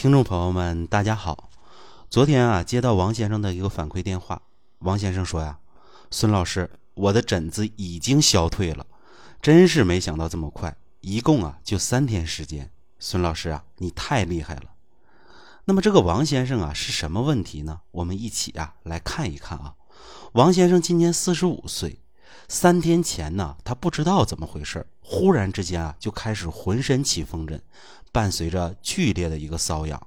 听众朋友们，大家好。昨天啊，接到王先生的一个反馈电话，王先生说呀：“孙老师，我的疹子已经消退了，真是没想到这么快，一共啊就三天时间。孙老师啊，你太厉害了。”那么这个王先生啊是什么问题呢？我们一起啊来看一看啊。王先生今年四十五岁，三天前呢，他不知道怎么回事，忽然之间啊就开始浑身起风疹。伴随着剧烈的一个瘙痒，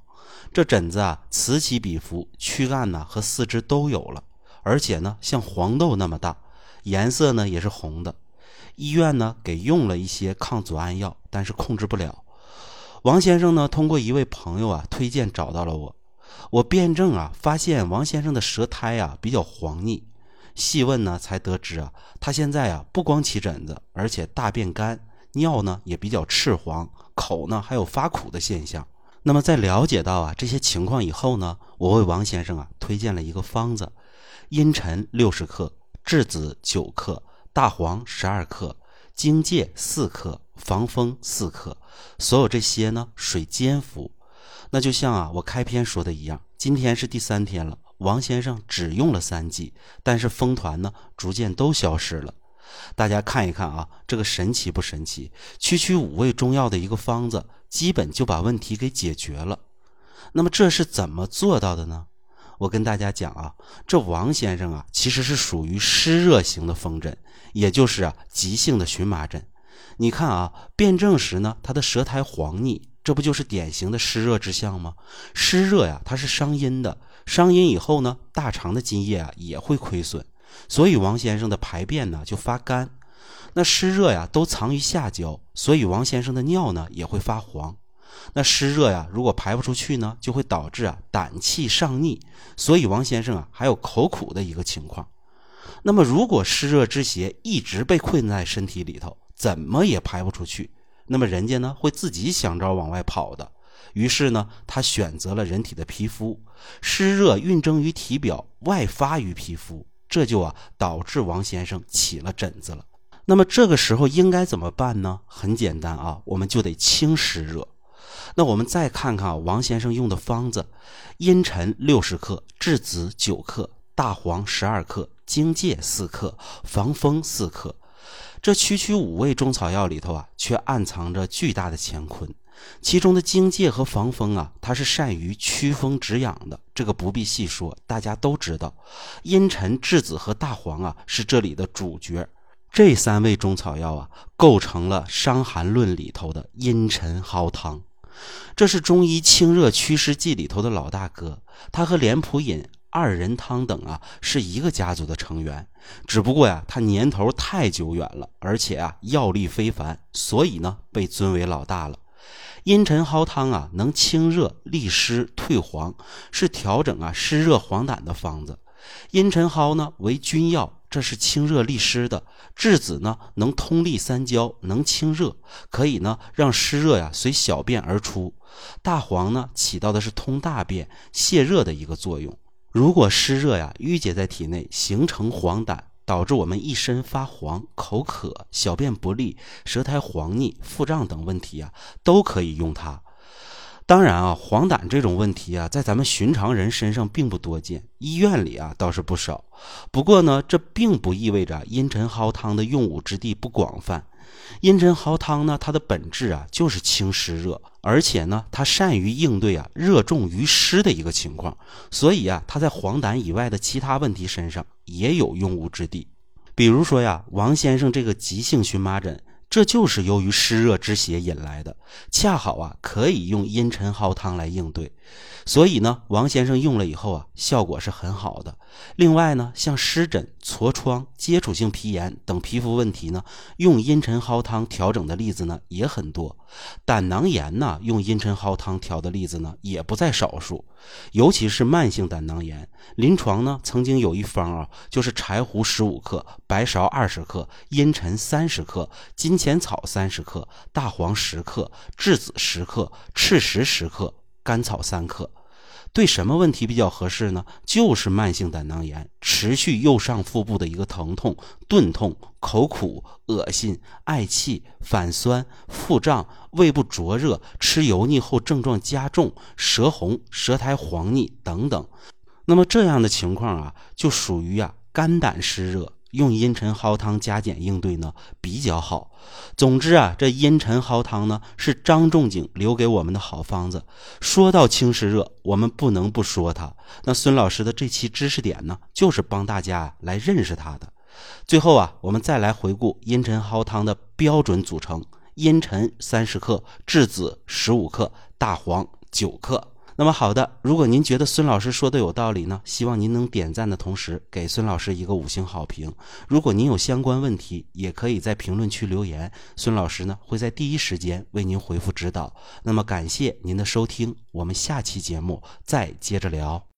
这疹子啊此起彼伏，躯干呢和四肢都有了，而且呢像黄豆那么大，颜色呢也是红的。医院呢给用了一些抗组胺药，但是控制不了。王先生呢通过一位朋友啊推荐找到了我，我辩证啊发现王先生的舌苔啊比较黄腻，细问呢才得知啊他现在啊不光起疹子，而且大便干，尿呢也比较赤黄。口呢还有发苦的现象，那么在了解到啊这些情况以后呢，我为王先生啊推荐了一个方子：茵陈六十克，栀子九克，大黄十二克，荆芥四克，防风四克。所有这些呢水煎服。那就像啊我开篇说的一样，今天是第三天了，王先生只用了三剂，但是风团呢逐渐都消失了。大家看一看啊，这个神奇不神奇？区区五味中药的一个方子，基本就把问题给解决了。那么这是怎么做到的呢？我跟大家讲啊，这王先生啊，其实是属于湿热型的风疹，也就是啊急性的荨麻疹。你看啊，辩证时呢，他的舌苔黄腻，这不就是典型的湿热之象吗？湿热呀，它是伤阴的，伤阴以后呢，大肠的津液啊也会亏损。所以王先生的排便呢就发干，那湿热呀都藏于下焦，所以王先生的尿呢也会发黄。那湿热呀如果排不出去呢，就会导致啊胆气上逆，所以王先生啊还有口苦的一个情况。那么如果湿热之邪一直被困在身体里头，怎么也排不出去，那么人家呢会自己想招往外跑的。于是呢他选择了人体的皮肤，湿热蕴蒸于体表，外发于皮肤。这就啊导致王先生起了疹子了。那么这个时候应该怎么办呢？很简单啊，我们就得清湿热。那我们再看看王先生用的方子：茵陈六十克，栀子九克，大黄十二克，荆芥四克，防风四克。这区区五味中草药里头啊，却暗藏着巨大的乾坤。其中的荆芥和防风啊，它是善于驱风止痒的，这个不必细说，大家都知道。茵陈、栀子和大黄啊，是这里的主角。这三味中草药啊，构成了《伤寒论》里头的茵陈蒿汤。这是中医清热祛湿剂里头的老大哥，它和莲普饮、二人汤等啊，是一个家族的成员。只不过呀，它年头太久远了，而且啊，药力非凡，所以呢，被尊为老大了。茵陈蒿汤啊，能清热利湿退黄，是调整啊湿热黄疸的方子。茵陈蒿呢为君药，这是清热利湿的。栀子呢能通利三焦，能清热，可以呢让湿热呀随小便而出。大黄呢起到的是通大便、泄热的一个作用。如果湿热呀淤结在体内，形成黄疸。导致我们一身发黄、口渴、小便不利、舌苔黄腻、腹胀等问题啊，都可以用它。当然啊，黄疸这种问题啊，在咱们寻常人身上并不多见，医院里啊倒是不少。不过呢，这并不意味着茵陈蒿汤的用武之地不广泛。茵陈蒿汤呢，它的本质啊就是清湿热，而且呢，它善于应对啊热重于湿的一个情况，所以啊，它在黄疸以外的其他问题身上也有用武之地。比如说呀，王先生这个急性荨麻疹。这就是由于湿热之邪引来的，恰好啊可以用茵陈蒿汤来应对，所以呢，王先生用了以后啊，效果是很好的。另外呢，像湿疹、痤疮、接触性皮炎等皮肤问题呢，用茵陈蒿汤调整的例子呢也很多。胆囊炎呢，用茵陈蒿汤调的例子呢也不在少数，尤其是慢性胆囊炎，临床呢曾经有一方啊，就是柴胡十五克、白芍二十克、茵陈三十克、金。钱草三十克，大黄十克，栀子十克，赤石十克，甘草三克。对什么问题比较合适呢？就是慢性胆囊炎，持续右上腹部的一个疼痛、钝痛、口苦、恶心、嗳气、反酸、腹胀、胃部灼热、吃油腻后症状加重、舌红、舌苔黄腻等等。那么这样的情况啊，就属于啊肝胆湿热。用茵陈蒿汤加减应对呢比较好。总之啊，这茵陈蒿汤呢是张仲景留给我们的好方子。说到清湿热，我们不能不说它。那孙老师的这期知识点呢，就是帮大家来认识它的。最后啊，我们再来回顾茵陈蒿汤的标准组成：茵陈三十克，栀子十五克，大黄九克。那么好的，如果您觉得孙老师说的有道理呢，希望您能点赞的同时给孙老师一个五星好评。如果您有相关问题，也可以在评论区留言，孙老师呢会在第一时间为您回复指导。那么感谢您的收听，我们下期节目再接着聊。